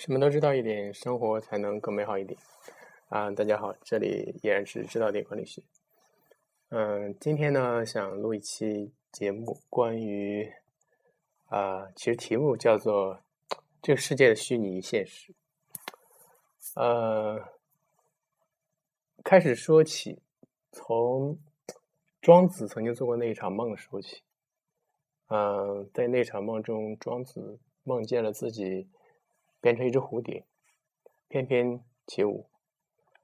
什么都知道一点，生活才能更美好一点。啊，大家好，这里依然是知道点管理学。嗯，今天呢，想录一期节目，关于啊，其实题目叫做“这个世界的虚拟与现实”。呃，开始说起，从庄子曾经做过那一场梦说起。嗯，在那场梦中，庄子梦见了自己。变成一只蝴蝶，翩翩起舞。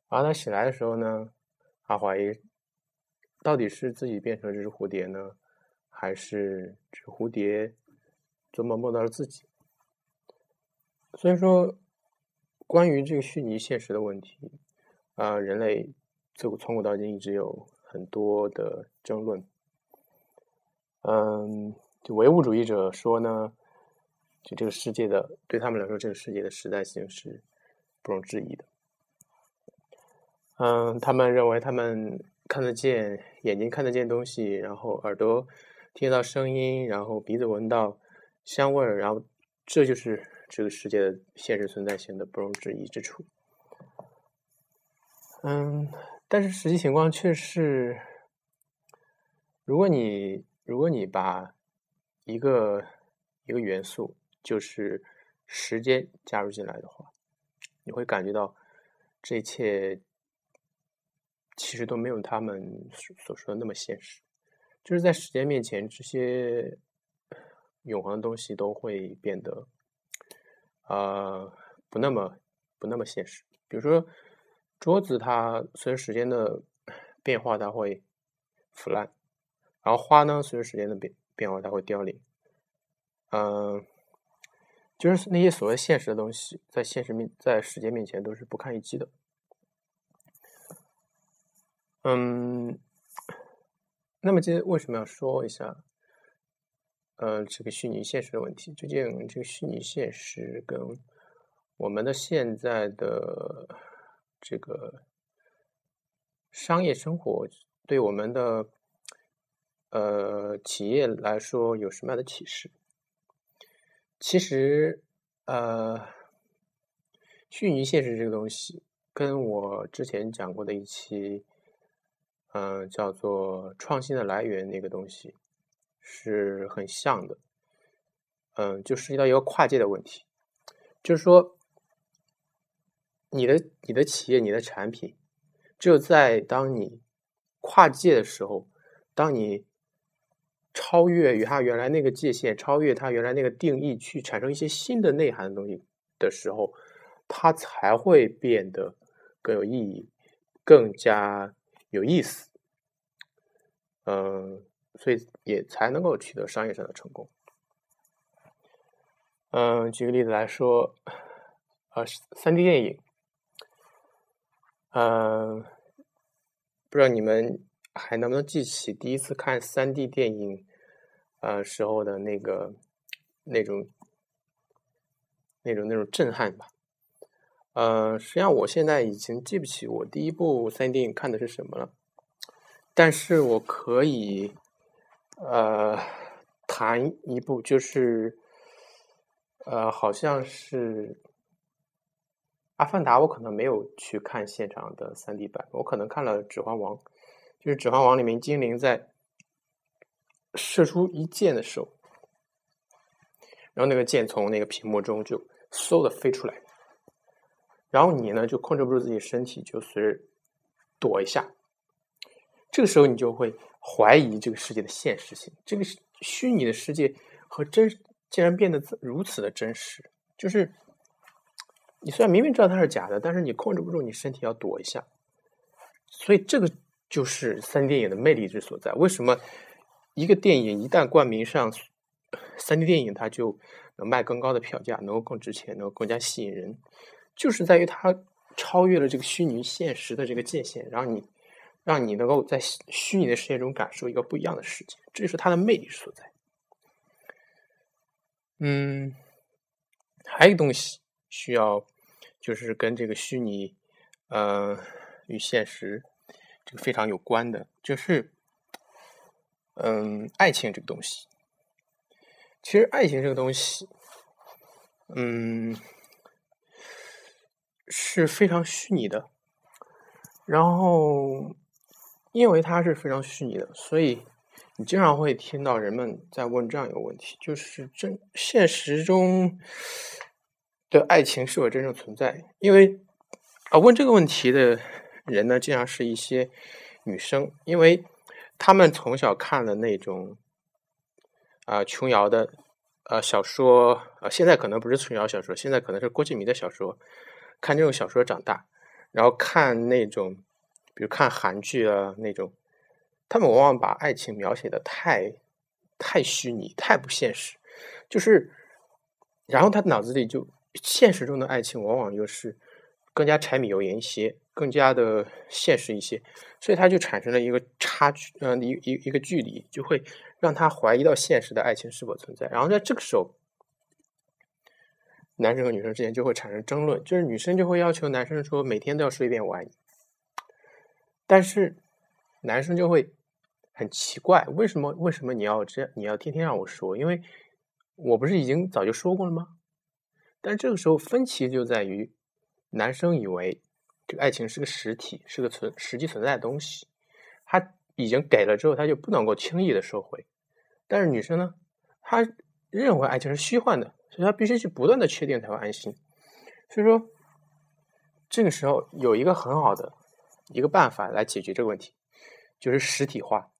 然后他醒来的时候呢，他怀疑到底是自己变成这只蝴蝶呢，还是这蝴蝶做梦梦到了自己？所以说，关于这个虚拟现实的问题，啊，人类自古从古到今一直有很多的争论。嗯，就唯物主义者说呢。就这个世界的，对他们来说，这个世界的时代性是不容置疑的。嗯，他们认为他们看得见，眼睛看得见东西，然后耳朵听得到声音，然后鼻子闻到香味儿，然后这就是这个世界的现实存在性的不容置疑之处。嗯，但是实际情况却是，如果你如果你把一个一个元素，就是时间加入进来的话，你会感觉到这一切其实都没有他们所说的那么现实。就是在时间面前，这些永恒的东西都会变得啊不那么不那么现实。比如说桌子，它随着时间的变化，它会腐烂；然后花呢，随着时间的变变化，它会凋零。嗯。就是那些所谓现实的东西，在现实面，在时间面前都是不堪一击的。嗯，那么今天为什么要说一下，呃，这个虚拟现实的问题？究竟这个虚拟现实跟我们的现在的这个商业生活，对我们的呃企业来说有什么样的启示？其实，呃，虚拟现实这个东西，跟我之前讲过的一期，嗯，叫做“创新的来源”那个东西是很像的。嗯，就涉及到一个跨界的问题，就是说，你的你的企业、你的产品，只有在当你跨界的时候，当你。超越与它原来那个界限，超越它原来那个定义，去产生一些新的内涵的东西的时候，它才会变得更有意义，更加有意思。嗯，所以也才能够取得商业上的成功。嗯，举个例子来说，呃，三 D 电影，嗯，不知道你们。还能不能记起第一次看三 D 电影，呃时候的那个那种那种那种震撼吧？呃，实际上我现在已经记不起我第一部三 D 电影看的是什么了，但是我可以呃谈一部，就是呃好像是《阿凡达》，我可能没有去看现场的三 D 版，我可能看了《指环王》。就是《指环王》里面精灵在射出一箭的时候，然后那个箭从那个屏幕中就嗖的飞出来，然后你呢就控制不住自己身体，就随着躲一下。这个时候你就会怀疑这个世界的现实性，这个虚拟的世界和真竟然变得如此的真实。就是你虽然明明知道它是假的，但是你控制不住你身体要躲一下，所以这个。就是三 D 电影的魅力之所在。为什么一个电影一旦冠名上三 D 电影，它就能卖更高的票价，能够更值钱，能够更加吸引人？就是在于它超越了这个虚拟现实的这个界限，让你让你能够在虚拟的世界中感受一个不一样的世界，这就是它的魅力所在。嗯，还有一个东西需要，就是跟这个虚拟呃与现实。这个非常有关的，就是，嗯，爱情这个东西。其实，爱情这个东西，嗯，是非常虚拟的。然后，因为它是非常虚拟的，所以你经常会听到人们在问这样一个问题：就是真现实中的爱情是否真正存在？因为啊，问这个问题的人呢，经常是一些女生，因为他们从小看了那种啊琼瑶的呃小说，呃现在可能不是琼瑶小说，现在可能是郭敬明的小说，看这种小说长大。然后看那种，比如看韩剧啊那种，他们往往把爱情描写的太太虚拟、太不现实，就是，然后他脑子里就现实中的爱情往往又是更加柴米油盐一些，更加的现实一些，所以他就产生了一个差距，嗯，一一一个距离，就会让他怀疑到现实的爱情是否存在。然后在这个时候。男生和女生之间就会产生争论，就是女生就会要求男生说每天都要说一遍“我爱你”，但是男生就会很奇怪，为什么为什么你要这？你要天天让我说？因为我不是已经早就说过了吗？但这个时候分歧就在于，男生以为这个爱情是个实体，是个存实际存在的东西，他已经给了之后，他就不能够轻易的收回。但是女生呢，她认为爱情是虚幻的。所以她必须去不断的确定才会安心。所以说，这个时候有一个很好的一个办法来解决这个问题，就是实体化。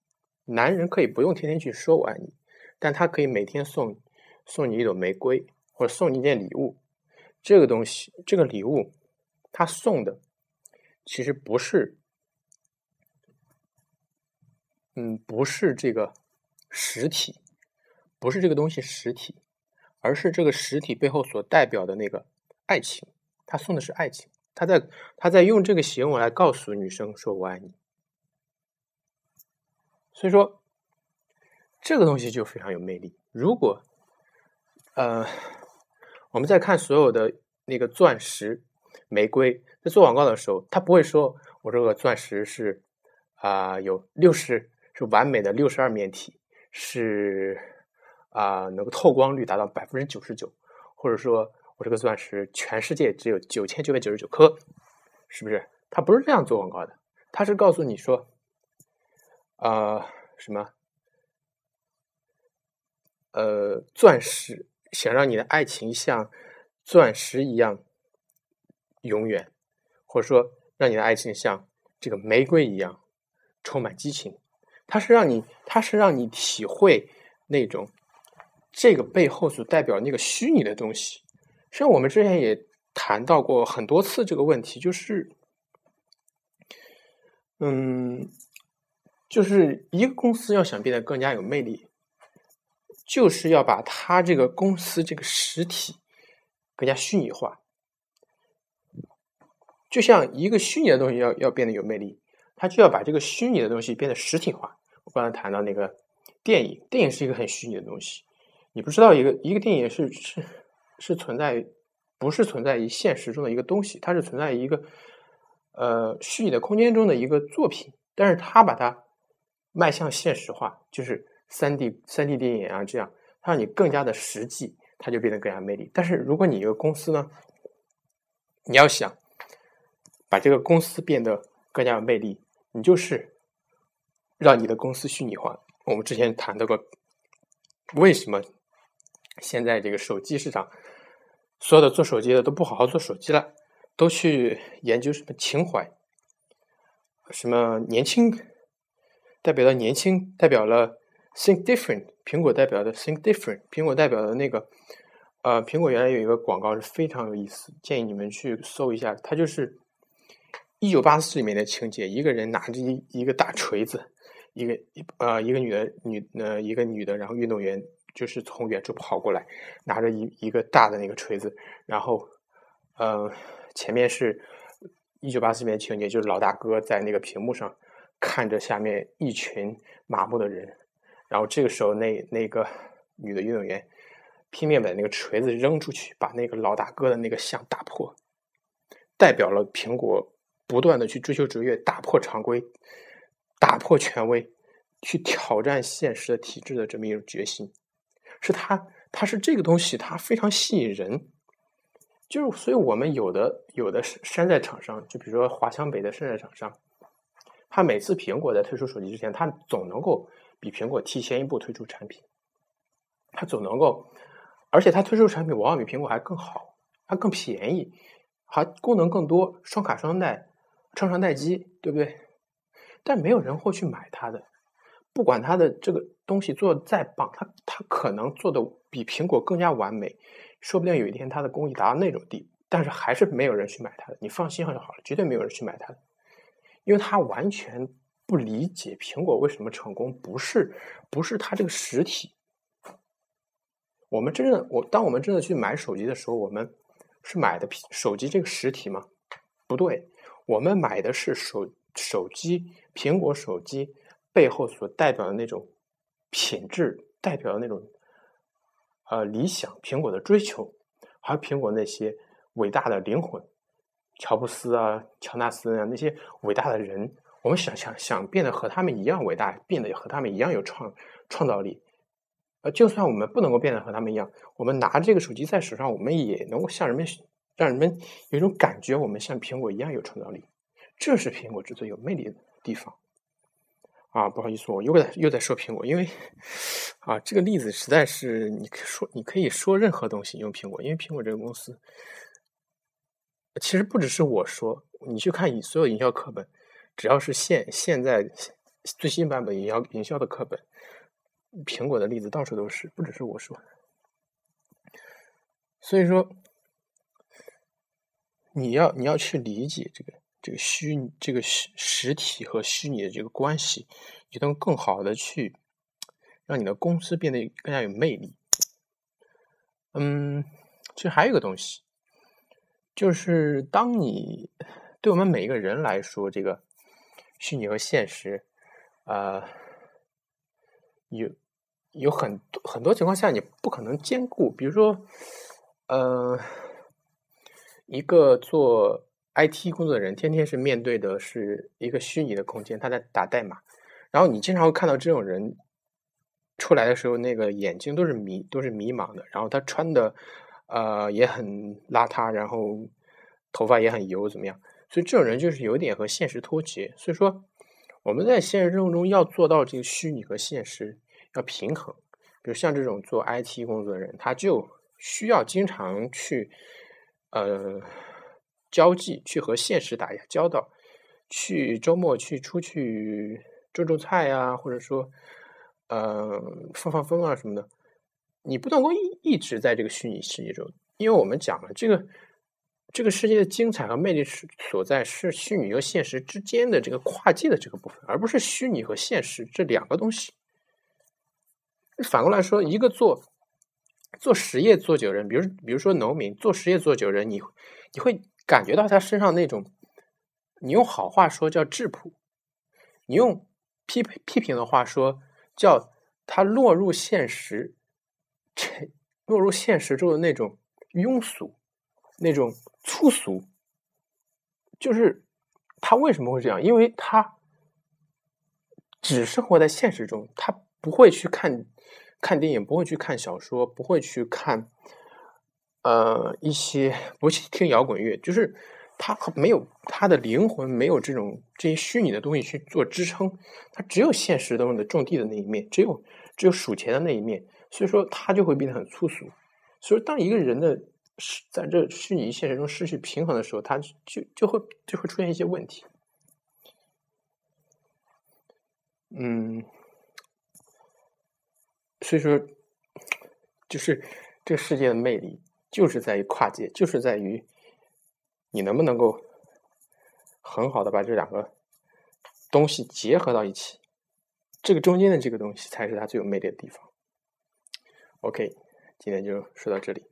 男人可以不用天天去说我爱你，但他可以每天送送你一朵玫瑰，或者送你一件礼物。这个东西，这个礼物，他送的其实不是，嗯，不是这个实体，不是这个东西实体。而是这个实体背后所代表的那个爱情，他送的是爱情，他在他在用这个行为来告诉女生说“我爱你”。所以说，这个东西就非常有魅力。如果呃，我们在看所有的那个钻石、玫瑰在做广告的时候，他不会说我这个钻石是啊有六十是完美的六十二面体是。啊，能够透光率达到百分之九十九，或者说我这个钻石全世界只有九千九百九十九颗，是不是？他不是这样做广告的，他是告诉你说，啊，什么？呃，钻石想让你的爱情像钻石一样永远，或者说让你的爱情像这个玫瑰一样充满激情，它是让你，它是让你体会那种。这个背后所代表那个虚拟的东西，实际上我们之前也谈到过很多次这个问题，就是，嗯，就是一个公司要想变得更加有魅力，就是要把它这个公司这个实体更加虚拟化。就像一个虚拟的东西要要变得有魅力，它就要把这个虚拟的东西变得实体化。我刚才谈到那个电影，电影是一个很虚拟的东西。你不知道一个一个电影是是是存在，不是存在于现实中的一个东西，它是存在于一个呃虚拟的空间中的一个作品，但是它把它迈向现实化，就是三 D 三 D 电影啊，这样它让你更加的实际，它就变得更加魅力。但是如果你一个公司呢，你要想把这个公司变得更加有魅力，你就是让你的公司虚拟化。我们之前谈到过，为什么？现在这个手机市场，所有的做手机的都不好好做手机了，都去研究什么情怀，什么年轻，代表了年轻，代表了 think different。苹果代表的 think different，苹果代表的那个，呃，苹果原来有一个广告是非常有意思，建议你们去搜一下，它就是《一九八四》里面的情节，一个人拿着一一个大锤子，一个呃一个女的女呃一个女的，然后运动员。就是从远处跑过来，拿着一一个大的那个锤子，然后，呃，前面是一九八四年情节，就是老大哥在那个屏幕上看着下面一群麻木的人，然后这个时候那那个女的运动员拼命把那个锤子扔出去，把那个老大哥的那个像打破，代表了苹果不断的去追求卓越，打破常规，打破权威，去挑战现实的体制的这么一种决心。是它，它是这个东西，它非常吸引人。就是，所以我们有的有的山寨厂商，就比如说华强北的山寨厂商，他每次苹果在推出手机之前，他总能够比苹果提前一步推出产品，它总能够，而且它推出产品往往比苹果还更好，还更便宜，还功能更多，双卡双待，超长待机，对不对？但没有人会去买它的，不管它的这个东西做的再棒，它它可能做的比苹果更加完美，说不定有一天它的工艺达到那种地步，但是还是没有人去买它的。你放心就好了，绝对没有人去买它的，因为它完全不理解苹果为什么成功，不是不是它这个实体。我们真正我当我们真的去买手机的时候，我们是买的手机这个实体吗？不对，我们买的是手。手机，苹果手机背后所代表的那种品质，代表的那种呃理想，苹果的追求，还有苹果那些伟大的灵魂，乔布斯啊，乔纳斯啊，那些伟大的人，我们想想想变得和他们一样伟大，变得和他们一样有创创造力。呃，就算我们不能够变得和他们一样，我们拿这个手机在手上，我们也能够向人们让人们有一种感觉，我们像苹果一样有创造力。这是苹果之最有魅力的地方啊！不好意思，我又在又在说苹果，因为啊，这个例子实在是你可说你可以说任何东西用苹果，因为苹果这个公司其实不只是我说，你去看你所有营销课本，只要是现现在最新版本营销营销的课本，苹果的例子到处都是，不只是我说。所以说，你要你要去理解这个。这个虚、这个实实体和虚拟的这个关系，你能更好的去让你的公司变得更加有魅力。嗯，其实还有一个东西，就是当你对我们每一个人来说，这个虚拟和现实，呃，有有很多很多情况下你不可能兼顾。比如说，呃，一个做。IT 工作的人天天是面对的是一个虚拟的空间，他在打代码，然后你经常会看到这种人出来的时候，那个眼睛都是迷，都是迷茫的，然后他穿的呃也很邋遢，然后头发也很油，怎么样？所以这种人就是有点和现实脱节。所以说我们在现实生活中要做到这个虚拟和现实要平衡，比如像这种做 IT 工作的人，他就需要经常去呃。交际去和现实打一下交道，去周末去出去种种菜呀，或者说，呃，放放风啊什么的。你不能够一一直在这个虚拟世界中，因为我们讲了，这个这个世界的精彩和魅力是所在是虚拟和现实之间的这个跨界的这个部分，而不是虚拟和现实这两个东西。反过来说，一个做做实业做久人，比如比如说农民做实业做久人，你你会。感觉到他身上那种，你用好话说叫质朴，你用批批评的话说叫他落入现实，这落入现实中的那种庸俗，那种粗俗，就是他为什么会这样？因为他只生活在现实中，他不会去看看电影，不会去看小说，不会去看。呃，一些不去听摇滚乐，就是他没有他的灵魂，没有这种这些虚拟的东西去做支撑，他只有现实中的种地的那一面，只有只有数钱的那一面，所以说他就会变得很粗俗。所以当一个人的是在这虚拟现实中失去平衡的时候，他就就会就会出现一些问题。嗯，所以说，就是这个世界的魅力。就是在于跨界，就是在于你能不能够很好的把这两个东西结合到一起，这个中间的这个东西才是它最有魅力的地方。OK，今天就说到这里。